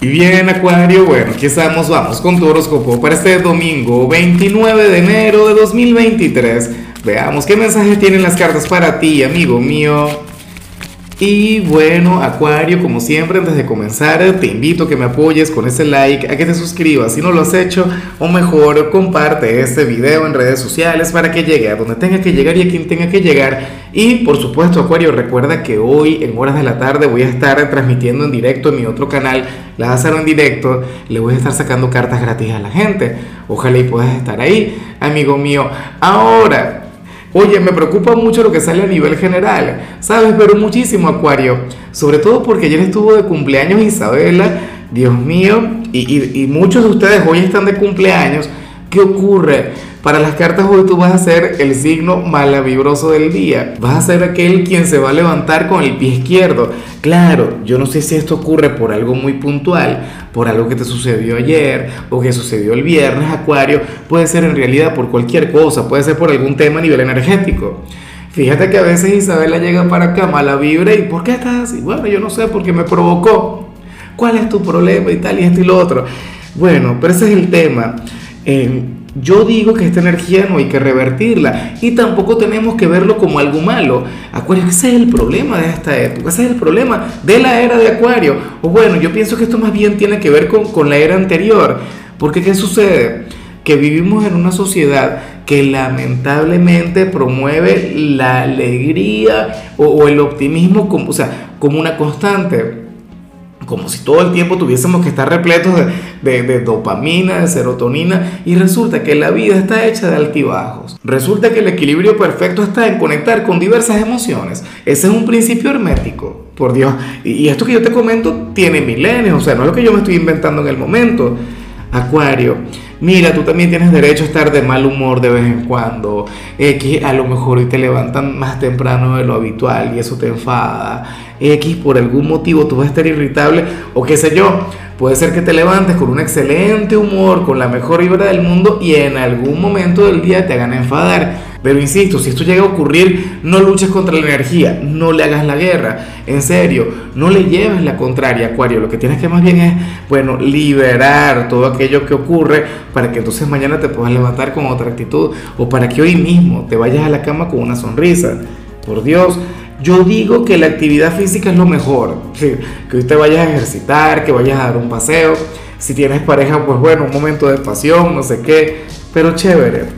Y bien, Acuario, bueno, aquí estamos, vamos con tu horóscopo para este domingo 29 de enero de 2023. Veamos qué mensaje tienen las cartas para ti, amigo mío. Y bueno, Acuario, como siempre, antes de comenzar, te invito a que me apoyes con ese like, a que te suscribas si no lo has hecho, o mejor, comparte este video en redes sociales para que llegue a donde tenga que llegar y a quien tenga que llegar. Y por supuesto, Acuario, recuerda que hoy en horas de la tarde voy a estar transmitiendo en directo en mi otro canal, Lázaro en directo, le voy a estar sacando cartas gratis a la gente. Ojalá y puedas estar ahí, amigo mío. Ahora, Oye, me preocupa mucho lo que sale a nivel general, ¿sabes? Pero muchísimo, Acuario. Sobre todo porque ayer estuvo de cumpleaños Isabela, Dios mío, y, y muchos de ustedes hoy están de cumpleaños. ¿Qué ocurre? Para las cartas hoy tú vas a ser el signo malavibroso del día. Vas a ser aquel quien se va a levantar con el pie izquierdo. Claro, yo no sé si esto ocurre por algo muy puntual, por algo que te sucedió ayer o que sucedió el viernes, Acuario. Puede ser en realidad por cualquier cosa, puede ser por algún tema a nivel energético. Fíjate que a veces Isabela llega para acá mala vibra y ¿por qué estás así? Bueno, yo no sé, porque me provocó. ¿Cuál es tu problema y tal y esto y lo otro? Bueno, pero ese es el tema. Yo digo que esta energía no hay que revertirla y tampoco tenemos que verlo como algo malo. Acuario, ese es el problema de esta época, ese es el problema de la era de Acuario. O bueno, yo pienso que esto más bien tiene que ver con, la era anterior. Porque ¿qué sucede? Que vivimos en una sociedad que lamentablemente promueve la alegría o, el optimismo como una constante como si todo el tiempo tuviésemos que estar repletos de, dopamina, de serotonina, y resulta que la vida está hecha de altibajos. Resulta que el equilibrio perfecto está en conectar con diversas emociones. Ese es un principio hermético, por Dios. Y, y esto que yo te comento tiene milenios, o sea, no es lo que yo me estoy inventando en el momento. Acuario, mira, tú también tienes derecho a estar de mal humor de vez en cuando, X a lo mejor hoy te levantan más temprano de lo habitual y eso te enfada, X por algún motivo tú vas a estar irritable o qué sé yo, puede ser que te levantes con un excelente humor, con la mejor vibra del mundo y en algún momento del día te hagan enfadar. Pero insisto, si esto llega a ocurrir, no luches contra la energía, no le hagas la guerra, en serio, no le lleves la contraria, Acuario. Lo que tienes que más bien es, bueno, liberar todo aquello que ocurre para que entonces mañana te puedas levantar con otra actitud o para que hoy mismo te vayas a la cama con una sonrisa. Por Dios, yo digo que la actividad física es lo mejor, que hoy te vayas a ejercitar, que vayas a dar un paseo. Si tienes pareja, pues bueno, un momento de pasión, no sé qué, pero chévere.